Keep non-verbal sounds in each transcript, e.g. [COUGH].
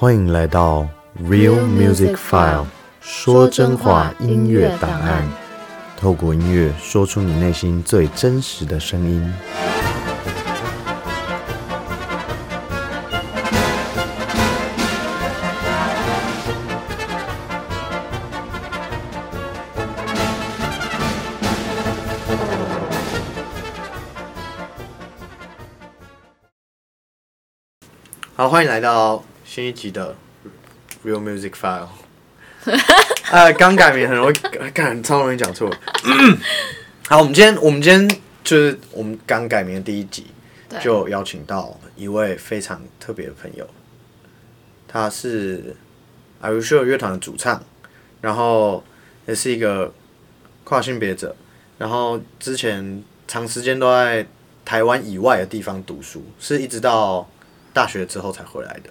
欢迎来到 Real Music File，说真话音乐档案，透过音乐说出你内心最真实的声音。好，欢迎来到新一集的 Real Music File。[LAUGHS] 呃，刚改名很容易，干超容易讲错。[LAUGHS] 好，我们今天我们今天就是我们刚改名的第一集，就邀请到一位非常特别的朋友，他是 Are You Sure 乐团的主唱，然后也是一个跨性别者，然后之前长时间都在台湾以外的地方读书，是一直到大学之后才回来的。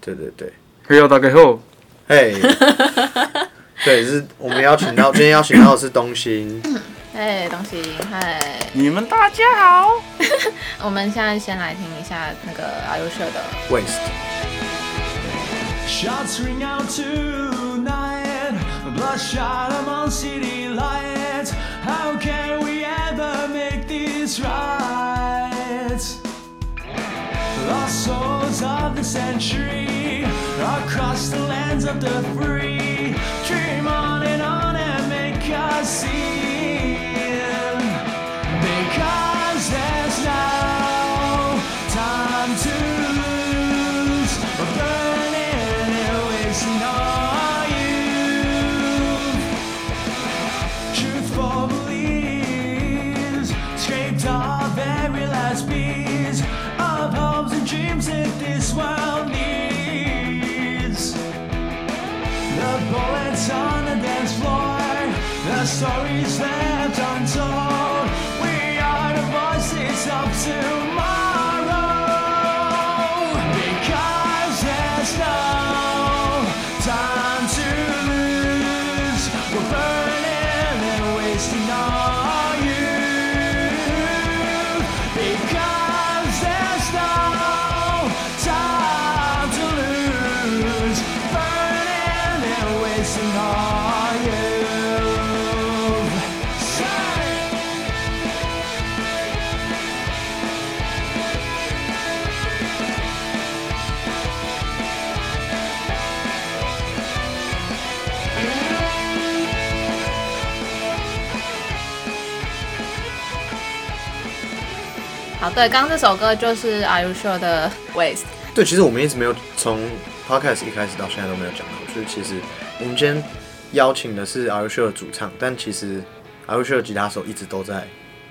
对对对，嘿哟，大家好，嘿，对，是我们邀请到今天邀请到的是东兴，哎，东西，嗨，你们大家好。我们现在先来听一下那个阿优社的 Waste。Shots ring out tonight, bloodshot among city lights. How can we ever make this right? Souls of the century, across the lands of the free. Dream on and on and make us see. 好，对，刚刚这首歌就是 Are You Sure 的 Waste。对，其实我们一直没有从 podcast 一开始到现在都没有讲到，就是其实我们今天邀请的是 Are You Sure 的主唱，但其实 Are You Sure 的吉他手一直都在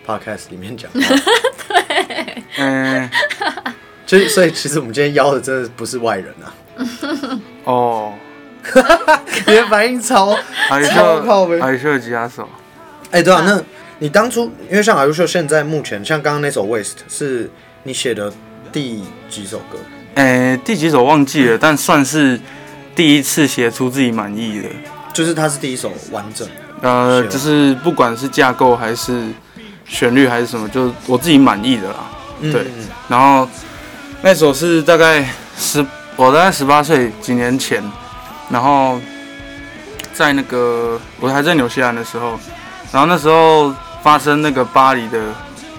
podcast 里面讲 [LAUGHS] 对，嗯，[LAUGHS] 所以所以其实我们今天邀的真的不是外人啊，哦，[LAUGHS] 你的反应超超靠背。还有吉他手，哎、对啊，那你当初因为像阿优秀现在目前像刚刚那首 Waste 是你写的第几首歌？诶、第几首忘记了，但算是第一次写出自己满意的。就是它是第一首完整，呃，就是不管是架构还是旋律还是什么，就是我自己满意的啦。嗯对嗯然后那首是大概十，我大概十八岁几年前，然后在那个我还在纽西兰的时候，然后那时候发生那个巴黎的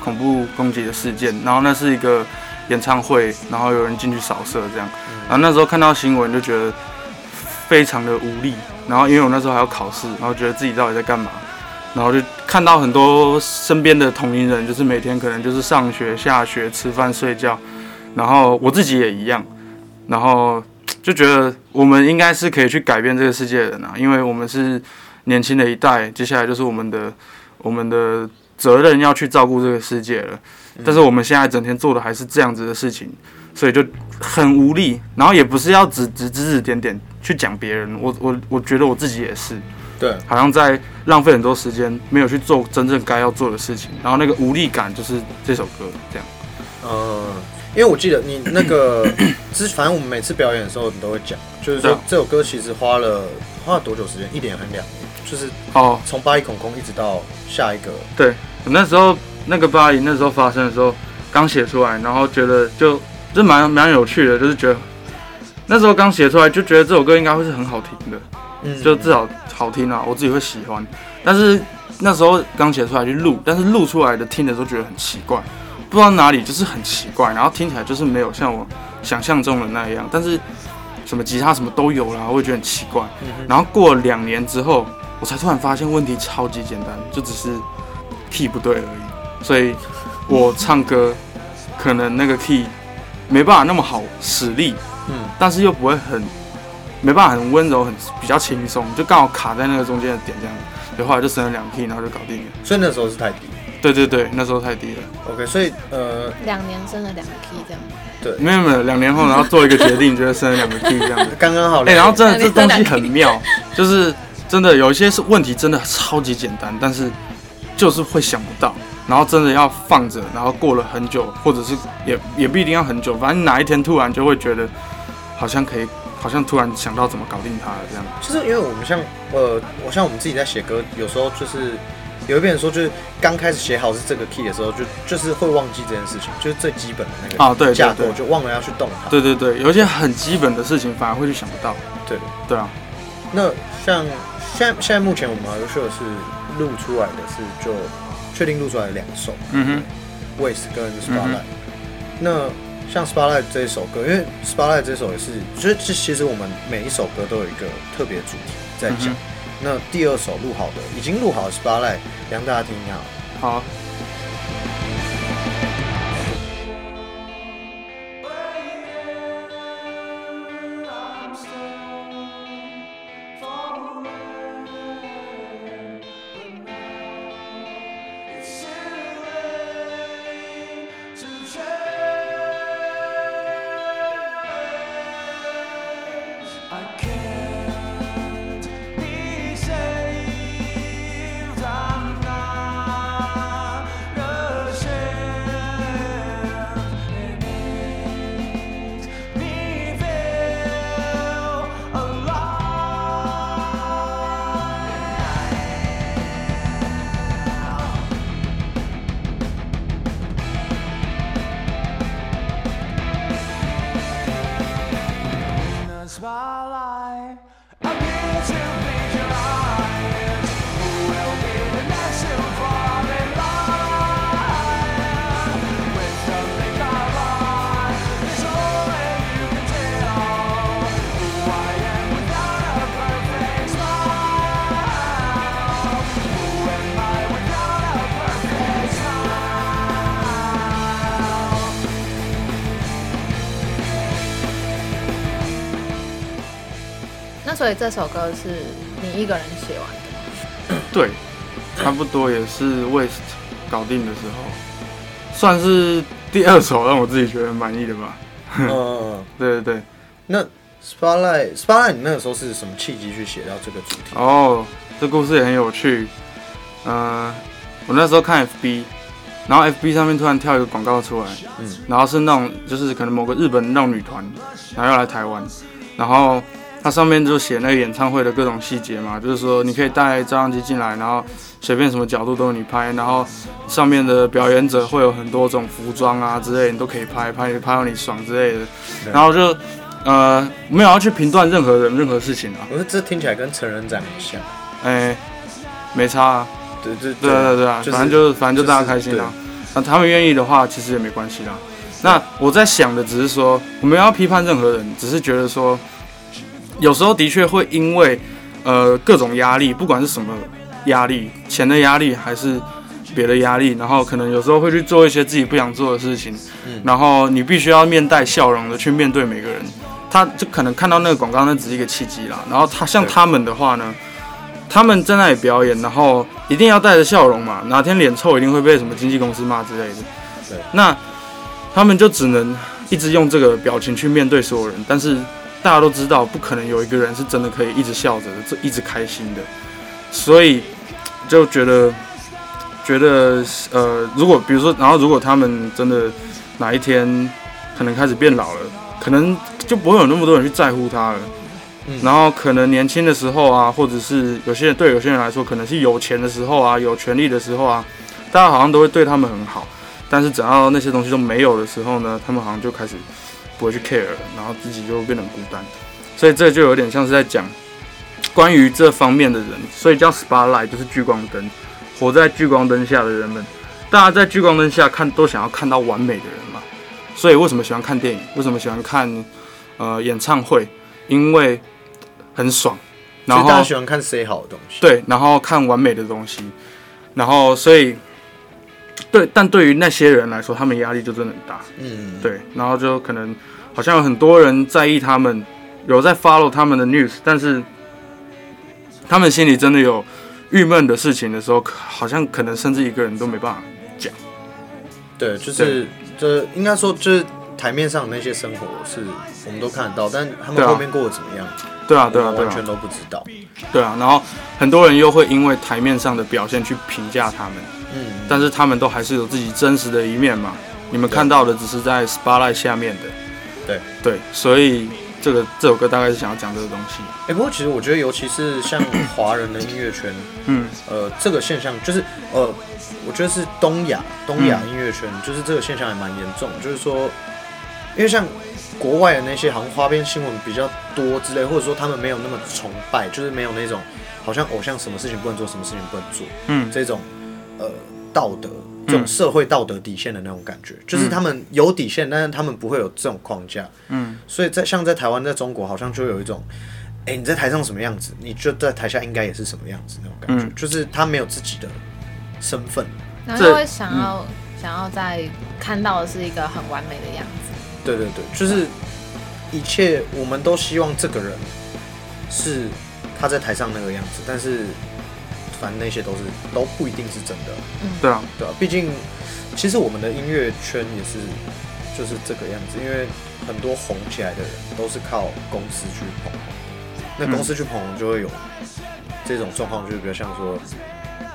恐怖攻击的事件，然后那是一个演唱会，然后有人进去扫射这样，然后那时候看到新闻就觉得非常的无力，然后因为我那时候还要考试，然后觉得自己到底在干嘛，然后就看到很多身边的同龄人，就是每天可能就是上学、下学、吃饭、睡觉，然后我自己也一样，然后就觉得我们应该是可以去改变这个世界的人啊，因为我们是年轻的一代，接下来就是我们的我们的责任要去照顾这个世界了。但是我们现在整天做的还是这样子的事情，所以就很无力。然后也不是要指指指指点点去讲别人，我我我觉得我自己也是，对，好像在浪费很多时间，没有去做真正该要做的事情。然后那个无力感就是这首歌这样。呃，因为我记得你那个 [COUGHS] 之，反正我们每次表演的时候，你都会讲，就是说这首歌其实花了花了多久时间？一年还是两年？就是哦，从巴黎恐攻一直到下一个，对，我那时候那个巴黎那时候发生的时候，刚写出来，然后觉得就就蛮蛮有趣的，就是觉得那时候刚写出来就觉得这首歌应该会是很好听的，嗯就至少好听啊，我自己会喜欢。但是那时候刚写出来去录，但是录出来的听的时候觉得很奇怪，不知道哪里就是很奇怪，然后听起来就是没有像我想象中的那样。但是什么吉他什么都有啦，我也觉得很奇怪。然后过了两年之后，我才突然发现问题超级简单，就只是 key 不对而已。所以我唱歌可能那个 key 没办法那么好使力，嗯但是又不会很没办法很温柔，很比较轻松，就刚好卡在那个中间的点这样。所以后来就升了两 key，然后就搞定了。所以那时候是太低。对对对，那时候太低了。OK，所以呃，两年升了两个 key 这样。没有没有，两年后然后做一个决定，觉得生了两个 key 这样子。[LAUGHS] 刚刚好哎、两。然后真的这东西很妙，就是真的有一些是问题，真的超级简单，但是就是会想不到，然后真的要放着，然后过了很久，或者是也也不一定要很久，反正哪一天突然就会觉得好像可以，好像突然想到怎么搞定它了这样。就是因为我们像呃，我像我们自己在写歌，有时候就是有一边人说，就是刚开始写好是这个 key 的时候，就就是会忘记这件事情，就是最基本的那个啊对对架构就忘了要去动它。对对对，有一些很基本的事情反而会去想不到。对对啊，那像现在现在目前我们 r u s 是录出来的是就确定录出来两首嗯哼，Waste 跟 Spotlight。那像 Spotlight 这一首歌，因为 Spotlight 这首也是，就是其其实我们每一首歌都有一个特别主题在讲。那第二首录好的，已经录好的是《巴赖让大家听一下。好。appear to be blind. Who will be the next to fall? 所以这首歌是你一个人写完的，[COUGHS] 对，差不多也是 Waste 搞定的时候，算是第二首让我自己觉得满意的吧。嗯，[LAUGHS] 对对对，那 Spotlight Spotlight，你那个时候是什么契机去写到这个主题？哦，这故事也很有趣。嗯、我那时候看 FB，然后 FB 上面突然跳一个广告出来，嗯然后是那种就是可能某个日本那种女团，然后要来台湾，然后它上面就写那个演唱会的各种细节嘛，就是说你可以带照相机进来，然后随便什么角度都有你拍，然后上面的表演者会有很多种服装啊之类的，你都可以拍，拍拍到你爽之类的，然后就呃没有要去评断任何人任何事情啊，我说这听起来跟成人展很像。哎、没差啊。对对对啊对啊对啊，就是反正就反正就大家就是开心啊。那他们愿意的话，其实也没关系啦。那我在想的只是说，我们要批判任何人，只是觉得说，有时候的确会因为呃各种压力，不管是什么压力，钱的压力还是别的压力，然后可能有时候会去做一些自己不想做的事情，嗯然后你必须要面带笑容的去面对每个人。他就可能看到那个广告，那只是一个契机啦。然后他像他们的话呢，他们在那里表演，然后一定要带着笑容嘛，哪天脸臭一定会被什么经纪公司骂之类的。对，那他们就只能一直用这个表情去面对所有人，但是大家都知道，不可能有一个人是真的可以一直笑着的，这一直开心的，所以就觉得觉得呃，如果比如说，然后如果他们真的哪一天可能开始变老了，可能就不会有那么多人去在乎他了。嗯然后可能年轻的时候啊，或者是有些人对有些人来说，可能是有钱的时候啊，有权利的时候啊，大家好像都会对他们很好。但是只要那些东西都没有的时候呢，他们好像就开始不会去 care，了然后自己就变得很孤单。所以这就有点像是在讲关于这方面的人，所以叫 spotlight 就是聚光灯，活在聚光灯下的人们。大家在聚光灯下看，都想要看到完美的人嘛。所以为什么喜欢看电影？为什么喜欢看呃演唱会？因为很爽。然后大家喜欢看 say 好的东西。对，然后看完美的东西，然后所以对，但对于那些人来说，他们压力就真的很大。嗯，对，然后就可能好像有很多人在意他们，有在 follow 他们的 news，但是他们心里真的有郁闷的事情的时候，好像可能甚至一个人都没办法讲。对，就是这应该说就是台面上的那些生活是我们都看得到，但他们后面过得怎么样，对啊，对啊，对啊完全，都不知道。对啊。然后很多人又会因为台面上的表现去评价他们，嗯，但是他们都还是有自己真实的一面嘛。你们看到的只是在 spotlight 下面的。对对，所以这个这首歌大概是想要讲这个东西。哎、不过其实我觉得，尤其是像 [COUGHS] 华人的音乐圈，嗯呃，这个现象就是呃，我觉得是东亚东亚音乐圈，就是这个现象还蛮严重，就是说，因为像国外的那些好像花边新闻比较多之类，或者说他们没有那么崇拜，就是没有那种好像偶像什么事情不能做，什么事情不能做嗯这种呃道德。这种社会道德底线的那种感觉，就是他们有底线，但是他们不会有这种框架。嗯，所以在像在台湾，在中国，好像就有一种，哎、你在台上什么样子，你就在台下应该也是什么样子那种感觉，嗯就是他没有自己的身份。这然后就会想要、想要在看到的是一个很完美的样子。对对对，就是一切我们都希望这个人是他在台上那个样子，但是反正那些都是都不一定是真的，嗯。对啊，对啊、毕竟其实我们的音乐圈也是就是这个样子，因为很多红起来的人都是靠公司去捧红，那公司去捧红就会有这种状况，就是比如像说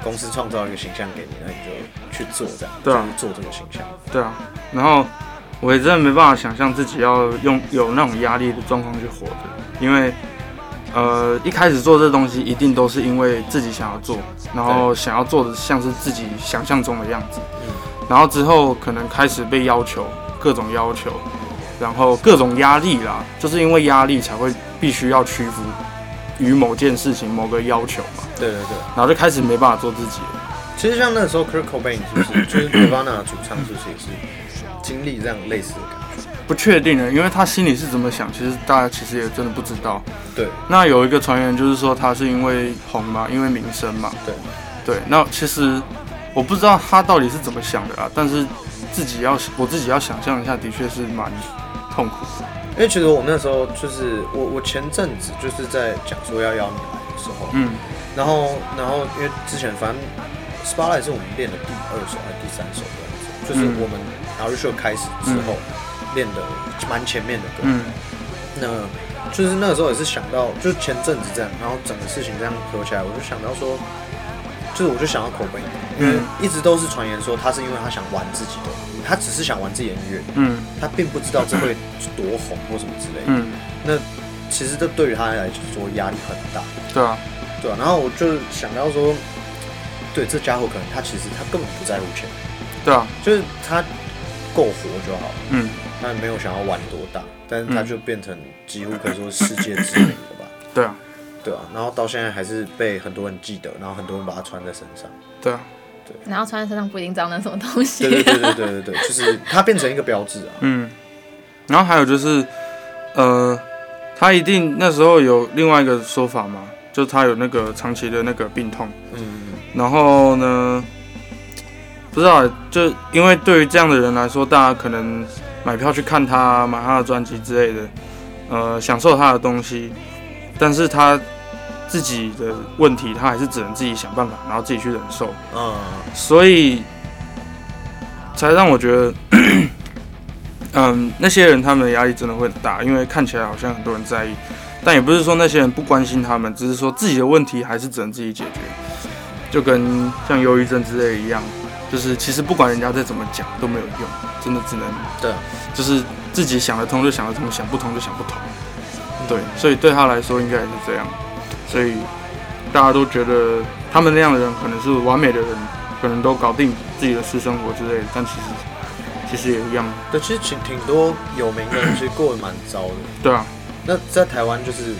公司创造一个形象给你，那你就去做这样，对啊。做这个形象。对啊。然后我也真的没办法想象自己要用有那种压力的状况去活着，因为呃一开始做这东西一定都是因为自己想要做，然后想要做的像是自己想象中的样子，嗯。然后之后可能开始被要求各种要求，然后各种压力啦，就是因为压力才会必须要屈服于某件事情、某个要求嘛，对对对，然后就开始没办法做自己了。其实像那时候 Kurt Cobain 是不是就是 Nirvana 的主唱，是不是也是经历这样类似的感觉？不确定的，因为他心里是怎么想，其实大家其实也真的不知道。对那有一个传言就是说他是因为红嘛，因为名声嘛。对对，那其实我不知道他到底是怎么想的啊，但是自己要我自己要想象一下，的确是蛮痛苦的。因为其实我那时候就是我我前阵子就是在讲说要邀你来的时候，嗯然后然后因为之前反正 Spotlight 是我们练的第二首还是第三首这样子，就是嗯我们 R Show 开始之后练的蛮前面的歌，嗯。那就是那个时候也是想到，就是前阵子这样，然后整个事情这样合起来，我就想到说，就是我就想到口碑，因为嗯。一直都是传言说他是因为他想玩自己的，他只是想玩自己的音乐，嗯。他并不知道这会多红或什么之类的。嗯，那其实这对于他来说压力很大，对啊，对啊，然后我就想到说，对这家伙可能他其实他根本不在乎钱，对啊，就是他够活就好了。嗯他也没有想要玩多大，但是他嗯就变成几乎可以说世界知名了吧，对啊，对啊，然后到现在还是被很多人记得，然后很多人把它穿在身上。对啊，对然后穿在身上不一定知道那什么东西。对对对对对对对，就是它变成一个标志啊。嗯，然后还有就是，呃，他一定那时候有另外一个说法嘛，就是他有那个长期的那个病痛。嗯，然后呢，不知道，就因为对于这样的人来说，大家可能买票去看他，买他的专辑之类的，呃，享受他的东西，但是他自己的问题，他还是只能自己想办法，然后自己去忍受，嗯，所以才让我觉得，[CLEARS THROAT] 嗯，那些人他们的压力真的会很大，因为看起来好像很多人在意，但也不是说那些人不关心他们，只是说自己的问题还是只能自己解决。就跟像忧郁症之类一样，就是其实不管人家再怎么讲都没有用，真的只能对啊，就是自己想得通就想得通，想不通就想不通。对，所以对他来说应该也是这样，所以大家都觉得他们那样的人可能是完美的人，可能都搞定自己的私生活之类的，但其实其实也一样。对，其实挺挺多有名的人其实过得蛮糟的。[COUGHS] 对啊，那在台湾就是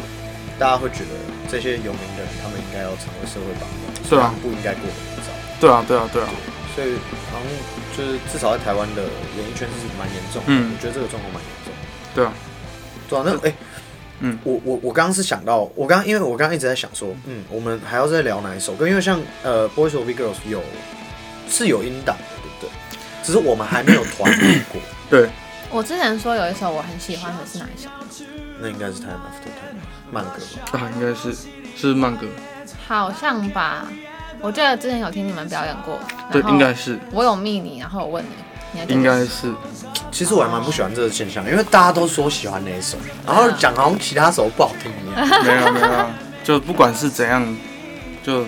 大家会觉得这些有名的人，他们应该要成为社会榜样，对啊不应该过得很糟。对啊，对啊，对啊，所以好像就是至少在台湾的演艺圈是蛮严重的，嗯我觉得这个状况蛮严重的。对啊，对啊，那哎、嗯我我我刚刚是想到，我刚刚因为我刚刚一直在想说，嗯，我们还要再聊哪一首歌？因为像呃《Boys or Big Girls》有是有音档的，对不对？只是我们还没有团练过，对，我之前说有一首我很喜欢的是哪一首？那应该是 Time After Time 慢歌吧？啊，应该是是慢歌，好像吧，我记得之前有听你们表演过。对，应该是，我有密你，然后我问你，应该是，其实我还蛮不喜欢这个现象，因为大家都说喜欢哪一首，然后讲好像其他首不好听一样。没有没有啊，就不管是怎样，就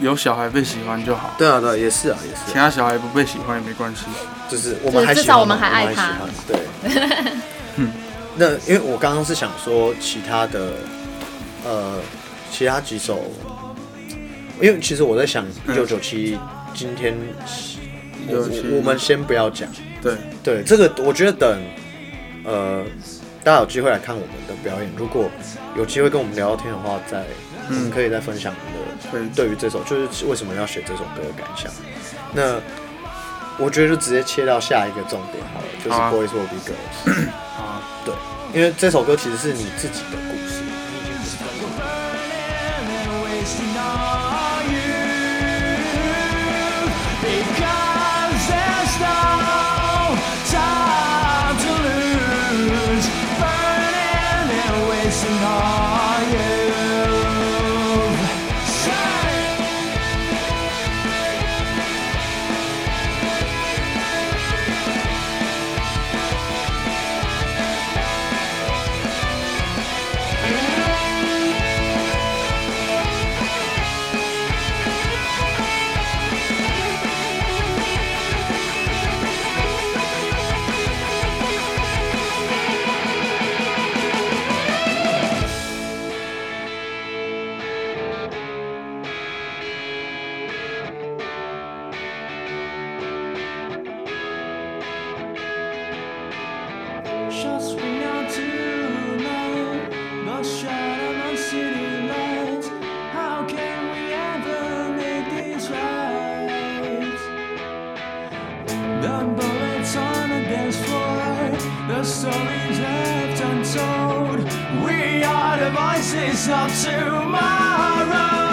有小孩被喜欢就好，对啊，对啊，也是啊，也是啊、其他小孩不被喜欢也没关系。就是我们还至喜欢嘛少我们还爱他 [LAUGHS] 对，[LAUGHS] 嗯那因为我刚刚是想说其他的，呃，其他几首，因为其实我在想一九九七今天，我我我们先不要讲，对，对这个我觉得等，呃，大家有机会来看我们的表演，如果有机会跟我们聊聊天的话，再我们可以再分享我们的对于这首就是为什么要写这首歌的感想。那我觉得就直接切到下一个重点好了，就是 Boys Will Be Girls。[COUGHS] 啊，对，因为这首歌其实是你自己的 promises of tomorrow.